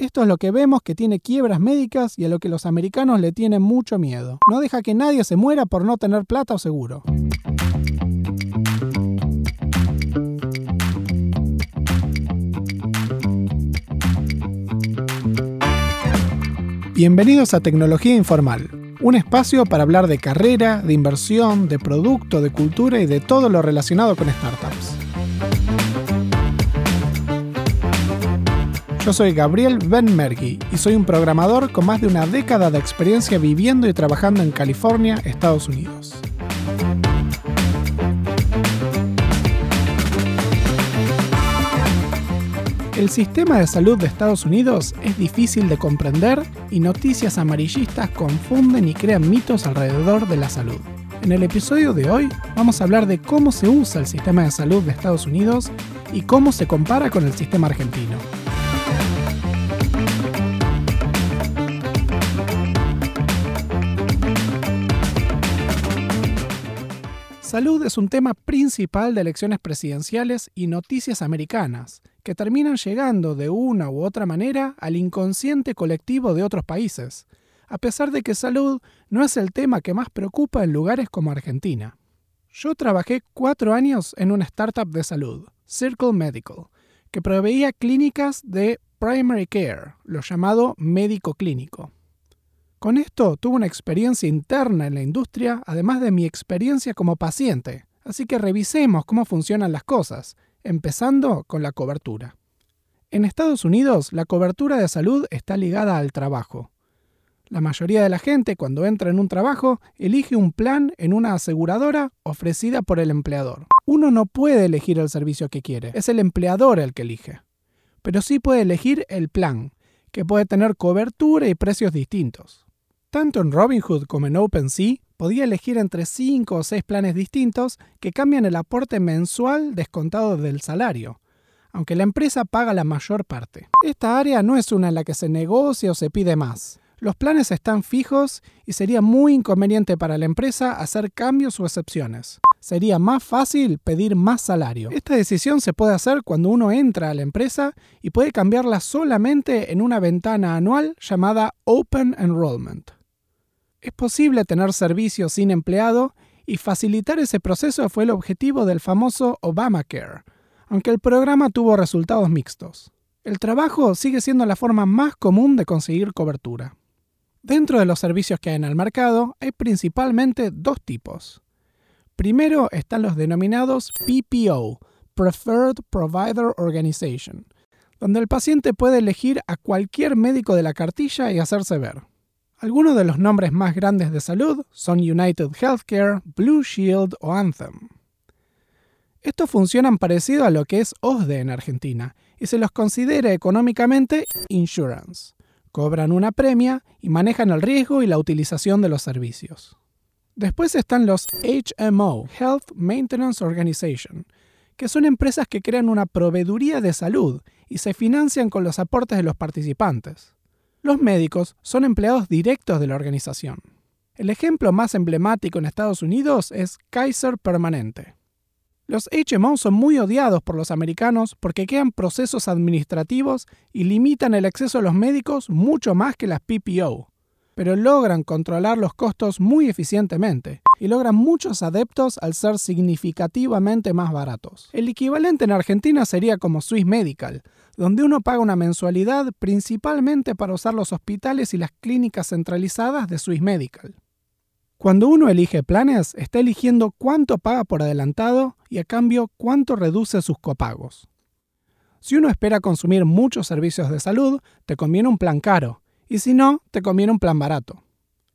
Esto es lo que vemos que tiene quiebras médicas y a lo que los americanos le tienen mucho miedo. No deja que nadie se muera por no tener plata o seguro. Bienvenidos a Tecnología Informal, un espacio para hablar de carrera, de inversión, de producto, de cultura y de todo lo relacionado con startups. Yo soy Gabriel Benmergui y soy un programador con más de una década de experiencia viviendo y trabajando en California, Estados Unidos. El sistema de salud de Estados Unidos es difícil de comprender y noticias amarillistas confunden y crean mitos alrededor de la salud. En el episodio de hoy vamos a hablar de cómo se usa el sistema de salud de Estados Unidos y cómo se compara con el sistema argentino. Salud es un tema principal de elecciones presidenciales y noticias americanas, que terminan llegando de una u otra manera al inconsciente colectivo de otros países, a pesar de que salud no es el tema que más preocupa en lugares como Argentina. Yo trabajé cuatro años en una startup de salud, Circle Medical, que proveía clínicas de primary care, lo llamado médico clínico. Con esto tuve una experiencia interna en la industria, además de mi experiencia como paciente, así que revisemos cómo funcionan las cosas, empezando con la cobertura. En Estados Unidos, la cobertura de salud está ligada al trabajo. La mayoría de la gente cuando entra en un trabajo elige un plan en una aseguradora ofrecida por el empleador. Uno no puede elegir el servicio que quiere, es el empleador el que elige. Pero sí puede elegir el plan, que puede tener cobertura y precios distintos. Tanto en Robinhood como en OpenSea podía elegir entre 5 o 6 planes distintos que cambian el aporte mensual descontado del salario, aunque la empresa paga la mayor parte. Esta área no es una en la que se negocia o se pide más. Los planes están fijos y sería muy inconveniente para la empresa hacer cambios o excepciones. Sería más fácil pedir más salario. Esta decisión se puede hacer cuando uno entra a la empresa y puede cambiarla solamente en una ventana anual llamada Open Enrollment. Es posible tener servicios sin empleado y facilitar ese proceso fue el objetivo del famoso Obamacare, aunque el programa tuvo resultados mixtos. El trabajo sigue siendo la forma más común de conseguir cobertura. Dentro de los servicios que hay en el mercado hay principalmente dos tipos. Primero están los denominados PPO, Preferred Provider Organization, donde el paciente puede elegir a cualquier médico de la cartilla y hacerse ver. Algunos de los nombres más grandes de salud son United Healthcare, Blue Shield o Anthem. Estos funcionan parecido a lo que es OSDE en Argentina y se los considera económicamente insurance. Cobran una premia y manejan el riesgo y la utilización de los servicios. Después están los HMO, Health Maintenance Organization, que son empresas que crean una proveeduría de salud y se financian con los aportes de los participantes. Los médicos son empleados directos de la organización. El ejemplo más emblemático en Estados Unidos es Kaiser Permanente. Los HMO son muy odiados por los americanos porque crean procesos administrativos y limitan el acceso a los médicos mucho más que las PPO, pero logran controlar los costos muy eficientemente y logran muchos adeptos al ser significativamente más baratos. El equivalente en Argentina sería como Swiss Medical, donde uno paga una mensualidad principalmente para usar los hospitales y las clínicas centralizadas de Swiss Medical. Cuando uno elige planes, está eligiendo cuánto paga por adelantado y a cambio cuánto reduce sus copagos. Si uno espera consumir muchos servicios de salud, te conviene un plan caro, y si no, te conviene un plan barato.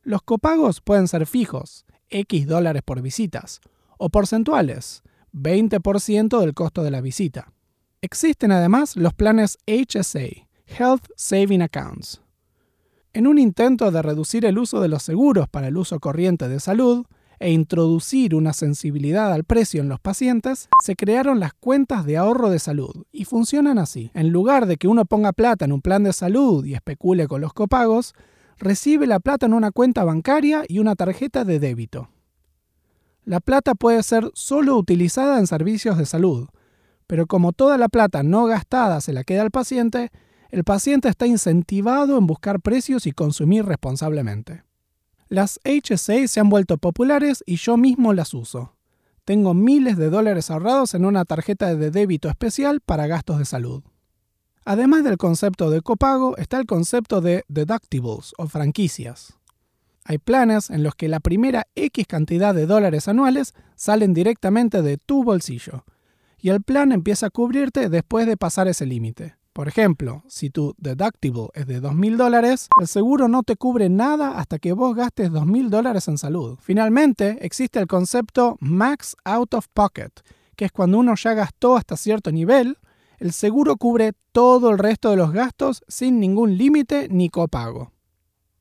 Los copagos pueden ser fijos, X dólares por visitas, o porcentuales, 20% del costo de la visita. Existen además los planes HSA, Health Saving Accounts. En un intento de reducir el uso de los seguros para el uso corriente de salud e introducir una sensibilidad al precio en los pacientes, se crearon las cuentas de ahorro de salud y funcionan así. En lugar de que uno ponga plata en un plan de salud y especule con los copagos, recibe la plata en una cuenta bancaria y una tarjeta de débito. La plata puede ser solo utilizada en servicios de salud, pero como toda la plata no gastada se la queda al paciente, el paciente está incentivado en buscar precios y consumir responsablemente. Las HSA se han vuelto populares y yo mismo las uso. Tengo miles de dólares ahorrados en una tarjeta de débito especial para gastos de salud. Además del concepto de copago, está el concepto de deductibles o franquicias. Hay planes en los que la primera X cantidad de dólares anuales salen directamente de tu bolsillo, y el plan empieza a cubrirte después de pasar ese límite. Por ejemplo, si tu deductible es de 2.000 dólares, el seguro no te cubre nada hasta que vos gastes 2.000 dólares en salud. Finalmente, existe el concepto Max Out of Pocket, que es cuando uno ya gastó hasta cierto nivel, el seguro cubre todo el resto de los gastos sin ningún límite ni copago.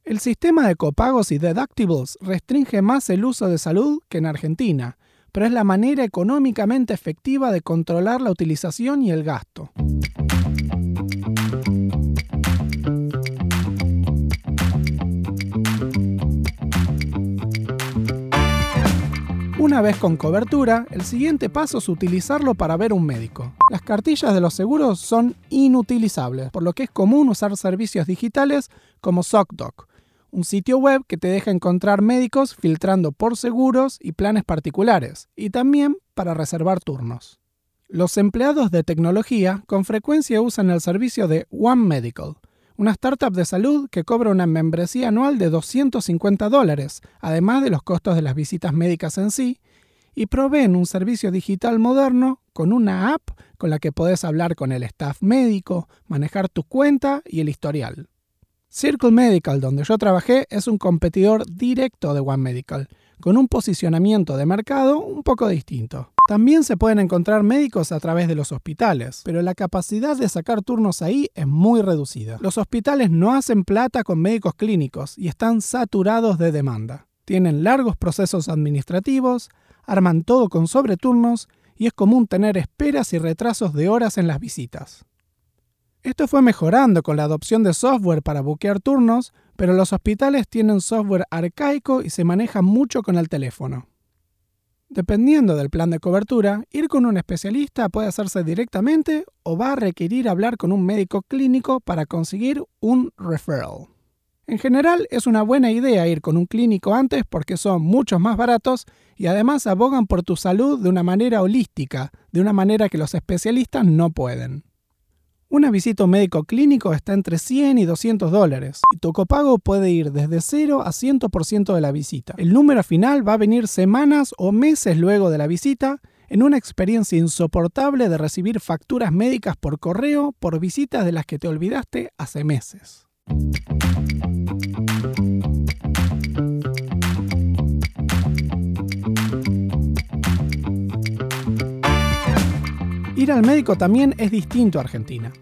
El sistema de copagos y deductibles restringe más el uso de salud que en Argentina, pero es la manera económicamente efectiva de controlar la utilización y el gasto. Una vez con cobertura, el siguiente paso es utilizarlo para ver un médico. Las cartillas de los seguros son inutilizables, por lo que es común usar servicios digitales como ZocDoc, un sitio web que te deja encontrar médicos filtrando por seguros y planes particulares, y también para reservar turnos. Los empleados de tecnología con frecuencia usan el servicio de One Medical, una startup de salud que cobra una membresía anual de 250 dólares, además de los costos de las visitas médicas en sí, y proveen un servicio digital moderno con una app con la que podés hablar con el staff médico, manejar tu cuenta y el historial. Circle Medical, donde yo trabajé, es un competidor directo de One Medical, con un posicionamiento de mercado un poco distinto. También se pueden encontrar médicos a través de los hospitales, pero la capacidad de sacar turnos ahí es muy reducida. Los hospitales no hacen plata con médicos clínicos y están saturados de demanda. Tienen largos procesos administrativos, arman todo con sobreturnos y es común tener esperas y retrasos de horas en las visitas. Esto fue mejorando con la adopción de software para buquear turnos, pero los hospitales tienen software arcaico y se manejan mucho con el teléfono. Dependiendo del plan de cobertura, ir con un especialista puede hacerse directamente o va a requerir hablar con un médico clínico para conseguir un referral. En general es una buena idea ir con un clínico antes porque son muchos más baratos y además abogan por tu salud de una manera holística, de una manera que los especialistas no pueden. Una visita médico clínico está entre 100 y 200 dólares y tu copago puede ir desde 0 a 100% de la visita. El número final va a venir semanas o meses luego de la visita en una experiencia insoportable de recibir facturas médicas por correo por visitas de las que te olvidaste hace meses. Ir al médico también es distinto a Argentina.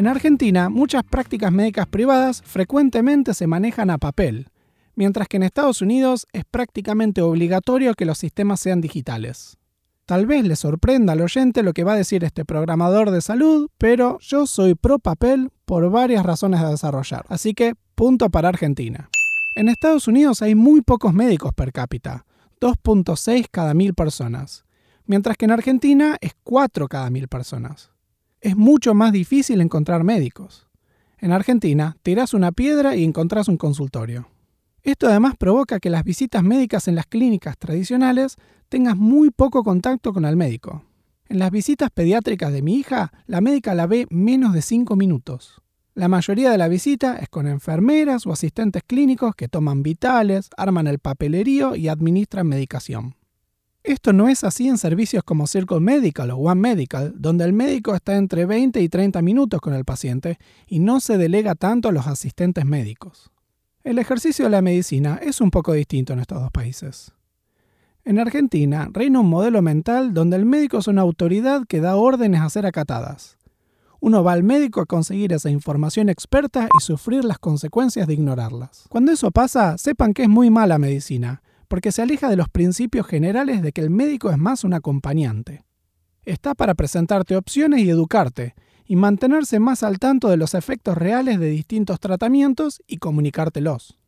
En Argentina, muchas prácticas médicas privadas frecuentemente se manejan a papel, mientras que en Estados Unidos es prácticamente obligatorio que los sistemas sean digitales. Tal vez le sorprenda al oyente lo que va a decir este programador de salud, pero yo soy pro papel por varias razones a desarrollar. Así que, punto para Argentina. En Estados Unidos hay muy pocos médicos per cápita, 2.6 cada mil personas, mientras que en Argentina es 4 cada mil personas. Es mucho más difícil encontrar médicos. En Argentina, tirás una piedra y encontrás un consultorio. Esto además provoca que las visitas médicas en las clínicas tradicionales tengas muy poco contacto con el médico. En las visitas pediátricas de mi hija, la médica la ve menos de 5 minutos. La mayoría de la visita es con enfermeras o asistentes clínicos que toman vitales, arman el papelerío y administran medicación. Esto no es así en servicios como Circle Medical o One Medical, donde el médico está entre 20 y 30 minutos con el paciente y no se delega tanto a los asistentes médicos. El ejercicio de la medicina es un poco distinto en estos dos países. En Argentina reina un modelo mental donde el médico es una autoridad que da órdenes a ser acatadas. Uno va al médico a conseguir esa información experta y sufrir las consecuencias de ignorarlas. Cuando eso pasa, sepan que es muy mala medicina porque se aleja de los principios generales de que el médico es más un acompañante. Está para presentarte opciones y educarte, y mantenerse más al tanto de los efectos reales de distintos tratamientos y comunicártelos.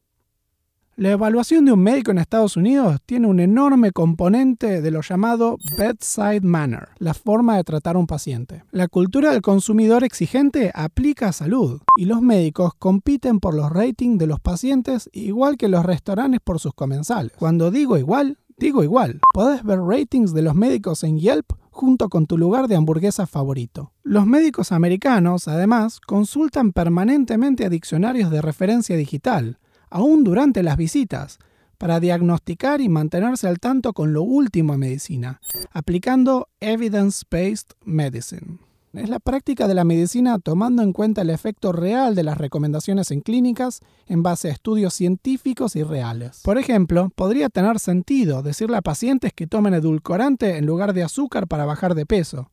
La evaluación de un médico en Estados Unidos tiene un enorme componente de lo llamado bedside manner, la forma de tratar a un paciente. La cultura del consumidor exigente aplica a salud y los médicos compiten por los ratings de los pacientes igual que los restaurantes por sus comensales. Cuando digo igual, digo igual. Podés ver ratings de los médicos en Yelp junto con tu lugar de hamburguesa favorito. Los médicos americanos, además, consultan permanentemente a diccionarios de referencia digital aún durante las visitas, para diagnosticar y mantenerse al tanto con lo último en medicina, aplicando evidence-based medicine. Es la práctica de la medicina tomando en cuenta el efecto real de las recomendaciones en clínicas en base a estudios científicos y reales. Por ejemplo, podría tener sentido decirle a pacientes que tomen edulcorante en lugar de azúcar para bajar de peso,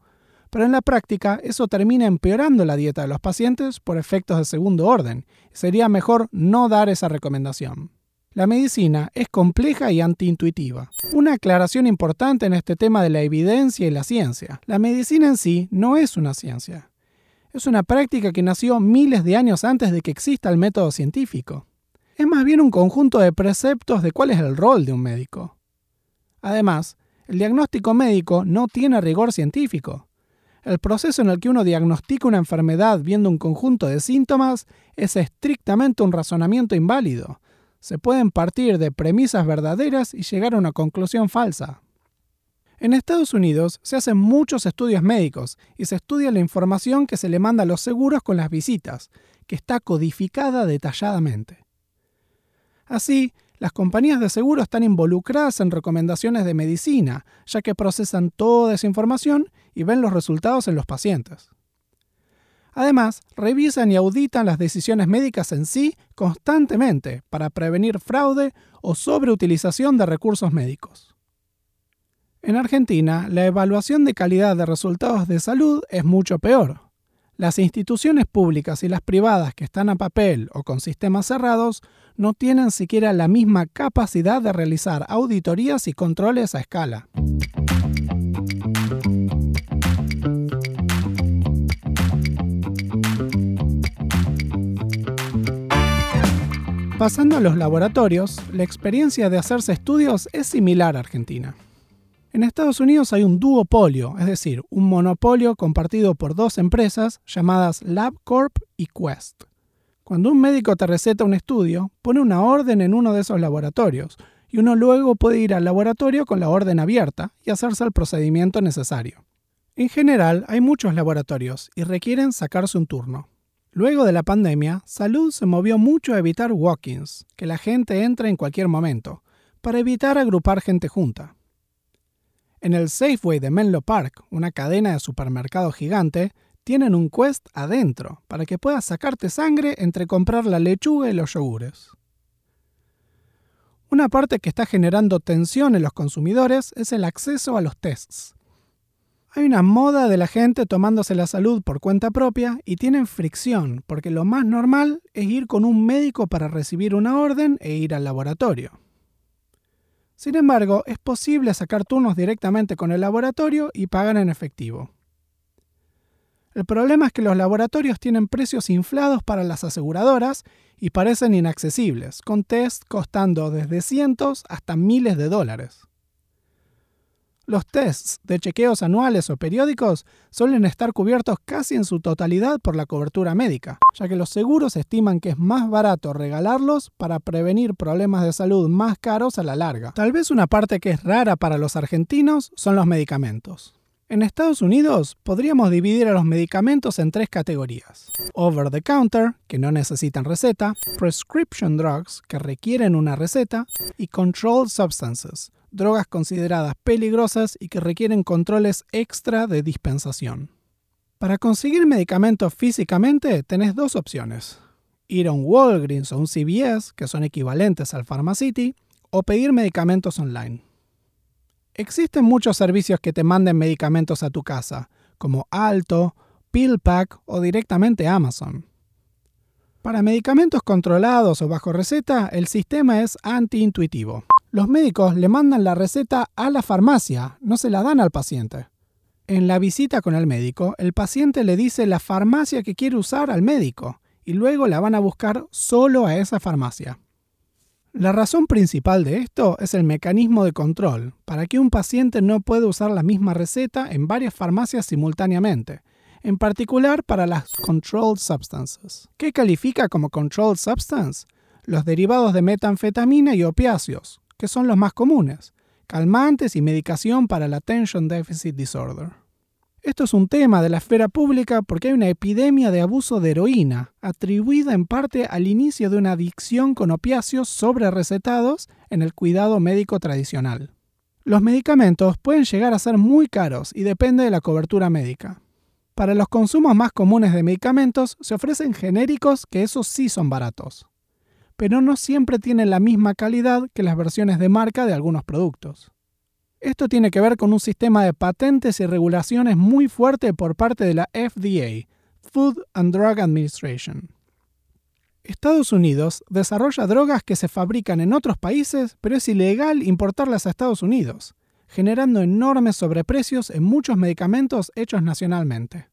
pero en la práctica eso termina empeorando la dieta de los pacientes por efectos de segundo orden. Sería mejor no dar esa recomendación. La medicina es compleja y antiintuitiva. Una aclaración importante en este tema de la evidencia y la ciencia. La medicina en sí no es una ciencia. Es una práctica que nació miles de años antes de que exista el método científico. Es más bien un conjunto de preceptos de cuál es el rol de un médico. Además, el diagnóstico médico no tiene rigor científico. El proceso en el que uno diagnostica una enfermedad viendo un conjunto de síntomas es estrictamente un razonamiento inválido. Se pueden partir de premisas verdaderas y llegar a una conclusión falsa. En Estados Unidos se hacen muchos estudios médicos y se estudia la información que se le manda a los seguros con las visitas, que está codificada detalladamente. Así, las compañías de seguro están involucradas en recomendaciones de medicina, ya que procesan toda esa información y ven los resultados en los pacientes. Además, revisan y auditan las decisiones médicas en sí constantemente para prevenir fraude o sobreutilización de recursos médicos. En Argentina, la evaluación de calidad de resultados de salud es mucho peor. Las instituciones públicas y las privadas que están a papel o con sistemas cerrados no tienen siquiera la misma capacidad de realizar auditorías y controles a escala. Pasando a los laboratorios, la experiencia de hacerse estudios es similar a Argentina. En Estados Unidos hay un duopolio, es decir, un monopolio compartido por dos empresas llamadas LabCorp y Quest. Cuando un médico te receta un estudio, pone una orden en uno de esos laboratorios y uno luego puede ir al laboratorio con la orden abierta y hacerse el procedimiento necesario. En general, hay muchos laboratorios y requieren sacarse un turno. Luego de la pandemia, Salud se movió mucho a evitar walk-ins, que la gente entre en cualquier momento, para evitar agrupar gente junta. En el Safeway de Menlo Park, una cadena de supermercados gigante, tienen un quest adentro para que puedas sacarte sangre entre comprar la lechuga y los yogures. Una parte que está generando tensión en los consumidores es el acceso a los tests. Hay una moda de la gente tomándose la salud por cuenta propia y tienen fricción porque lo más normal es ir con un médico para recibir una orden e ir al laboratorio. Sin embargo, es posible sacar turnos directamente con el laboratorio y pagar en efectivo. El problema es que los laboratorios tienen precios inflados para las aseguradoras y parecen inaccesibles, con test costando desde cientos hasta miles de dólares. Los tests de chequeos anuales o periódicos suelen estar cubiertos casi en su totalidad por la cobertura médica, ya que los seguros estiman que es más barato regalarlos para prevenir problemas de salud más caros a la larga. Tal vez una parte que es rara para los argentinos son los medicamentos. En Estados Unidos podríamos dividir a los medicamentos en tres categorías. Over the counter, que no necesitan receta, prescription drugs, que requieren una receta, y controlled substances, drogas consideradas peligrosas y que requieren controles extra de dispensación. Para conseguir medicamentos físicamente tenés dos opciones. Ir a un Walgreens o un CVS, que son equivalentes al Pharmacity, o pedir medicamentos online. Existen muchos servicios que te manden medicamentos a tu casa, como Alto, PillPack o directamente Amazon. Para medicamentos controlados o bajo receta, el sistema es antiintuitivo. Los médicos le mandan la receta a la farmacia, no se la dan al paciente. En la visita con el médico, el paciente le dice la farmacia que quiere usar al médico y luego la van a buscar solo a esa farmacia. La razón principal de esto es el mecanismo de control, para que un paciente no pueda usar la misma receta en varias farmacias simultáneamente, en particular para las controlled substances. ¿Qué califica como controlled substance? Los derivados de metanfetamina y opiáceos, que son los más comunes, calmantes y medicación para la attention deficit disorder. Esto es un tema de la esfera pública porque hay una epidemia de abuso de heroína, atribuida en parte al inicio de una adicción con opiáceos sobre recetados en el cuidado médico tradicional. Los medicamentos pueden llegar a ser muy caros y depende de la cobertura médica. Para los consumos más comunes de medicamentos se ofrecen genéricos que esos sí son baratos, pero no siempre tienen la misma calidad que las versiones de marca de algunos productos. Esto tiene que ver con un sistema de patentes y regulaciones muy fuerte por parte de la FDA, Food and Drug Administration. Estados Unidos desarrolla drogas que se fabrican en otros países, pero es ilegal importarlas a Estados Unidos, generando enormes sobreprecios en muchos medicamentos hechos nacionalmente.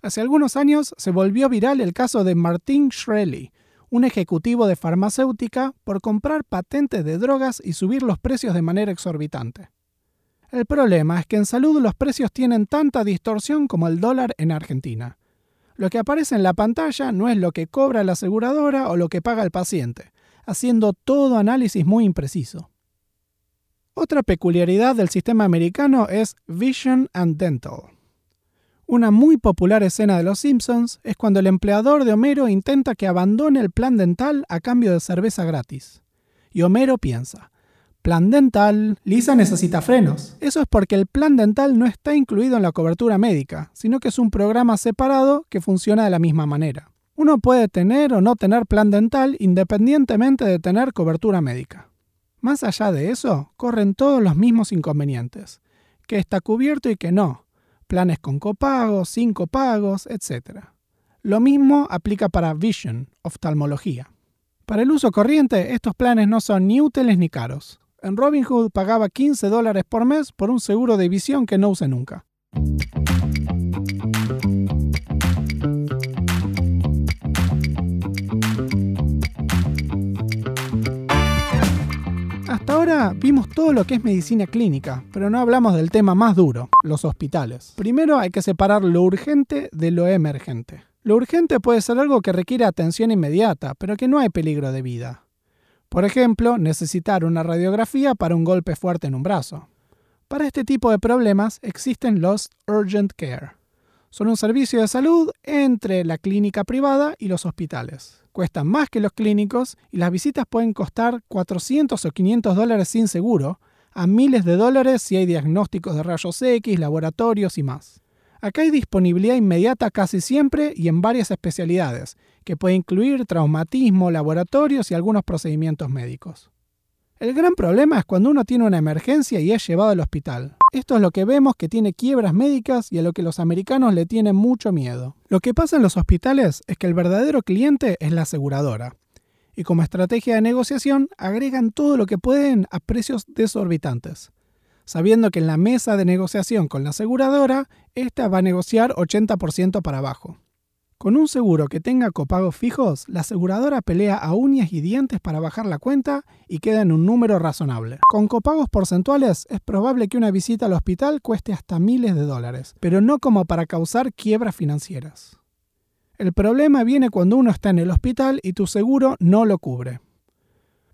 Hace algunos años se volvió viral el caso de Martin Shkreli, un ejecutivo de farmacéutica por comprar patentes de drogas y subir los precios de manera exorbitante. El problema es que en salud los precios tienen tanta distorsión como el dólar en Argentina. Lo que aparece en la pantalla no es lo que cobra la aseguradora o lo que paga el paciente, haciendo todo análisis muy impreciso. Otra peculiaridad del sistema americano es Vision and Dental. Una muy popular escena de Los Simpsons es cuando el empleador de Homero intenta que abandone el plan dental a cambio de cerveza gratis. Y Homero piensa, plan dental, Lisa necesita frenos. Eso es porque el plan dental no está incluido en la cobertura médica, sino que es un programa separado que funciona de la misma manera. Uno puede tener o no tener plan dental independientemente de tener cobertura médica. Más allá de eso, corren todos los mismos inconvenientes, que está cubierto y que no, planes con copagos, sin copagos, etc. Lo mismo aplica para Vision, oftalmología. Para el uso corriente, estos planes no son ni útiles ni caros. En Robinhood pagaba 15 dólares por mes por un seguro de visión que no use nunca. Ahora vimos todo lo que es medicina clínica, pero no hablamos del tema más duro, los hospitales. Primero hay que separar lo urgente de lo emergente. Lo urgente puede ser algo que requiere atención inmediata, pero que no hay peligro de vida. Por ejemplo, necesitar una radiografía para un golpe fuerte en un brazo. Para este tipo de problemas existen los Urgent Care. Son un servicio de salud entre la clínica privada y los hospitales cuestan más que los clínicos y las visitas pueden costar 400 o 500 dólares sin seguro, a miles de dólares si hay diagnósticos de rayos X, laboratorios y más. Acá hay disponibilidad inmediata casi siempre y en varias especialidades, que puede incluir traumatismo, laboratorios y algunos procedimientos médicos. El gran problema es cuando uno tiene una emergencia y es llevado al hospital. Esto es lo que vemos que tiene quiebras médicas y a lo que los americanos le tienen mucho miedo. Lo que pasa en los hospitales es que el verdadero cliente es la aseguradora. Y como estrategia de negociación agregan todo lo que pueden a precios desorbitantes. Sabiendo que en la mesa de negociación con la aseguradora, esta va a negociar 80% para abajo. Con un seguro que tenga copagos fijos, la aseguradora pelea a uñas y dientes para bajar la cuenta y queda en un número razonable. Con copagos porcentuales es probable que una visita al hospital cueste hasta miles de dólares, pero no como para causar quiebras financieras. El problema viene cuando uno está en el hospital y tu seguro no lo cubre.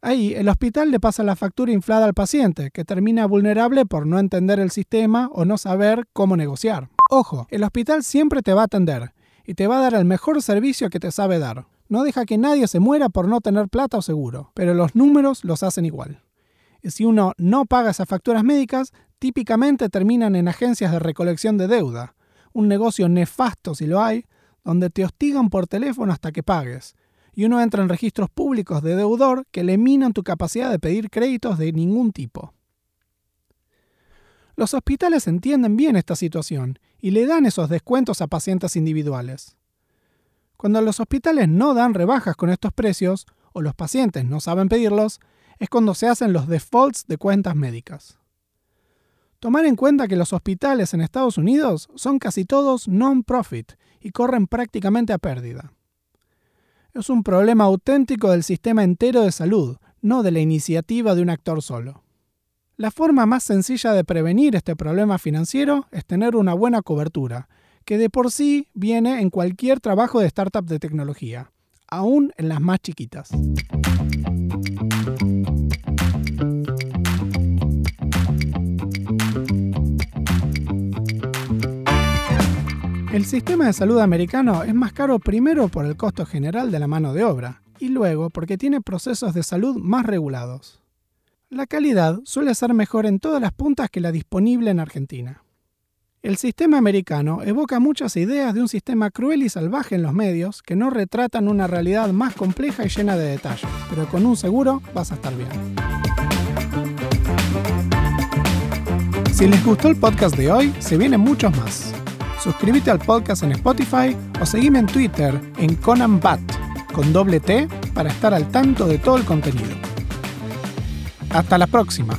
Ahí, el hospital le pasa la factura inflada al paciente, que termina vulnerable por no entender el sistema o no saber cómo negociar. Ojo, el hospital siempre te va a atender, y te va a dar el mejor servicio que te sabe dar. No deja que nadie se muera por no tener plata o seguro, pero los números los hacen igual. Y si uno no paga esas facturas médicas, típicamente terminan en agencias de recolección de deuda, un negocio nefasto si lo hay, donde te hostigan por teléfono hasta que pagues, y uno entra en registros públicos de deudor que eliminan tu capacidad de pedir créditos de ningún tipo. Los hospitales entienden bien esta situación y le dan esos descuentos a pacientes individuales. Cuando los hospitales no dan rebajas con estos precios, o los pacientes no saben pedirlos, es cuando se hacen los defaults de cuentas médicas. Tomar en cuenta que los hospitales en Estados Unidos son casi todos non-profit y corren prácticamente a pérdida. Es un problema auténtico del sistema entero de salud, no de la iniciativa de un actor solo. La forma más sencilla de prevenir este problema financiero es tener una buena cobertura, que de por sí viene en cualquier trabajo de startup de tecnología, aún en las más chiquitas. El sistema de salud americano es más caro primero por el costo general de la mano de obra y luego porque tiene procesos de salud más regulados. La calidad suele ser mejor en todas las puntas que la disponible en Argentina. El sistema americano evoca muchas ideas de un sistema cruel y salvaje en los medios que no retratan una realidad más compleja y llena de detalles, pero con un seguro vas a estar bien. Si les gustó el podcast de hoy, se vienen muchos más suscríbete al podcast en Spotify o seguime en Twitter en ConanBat con doble T para estar al tanto de todo el contenido. Hasta la próxima.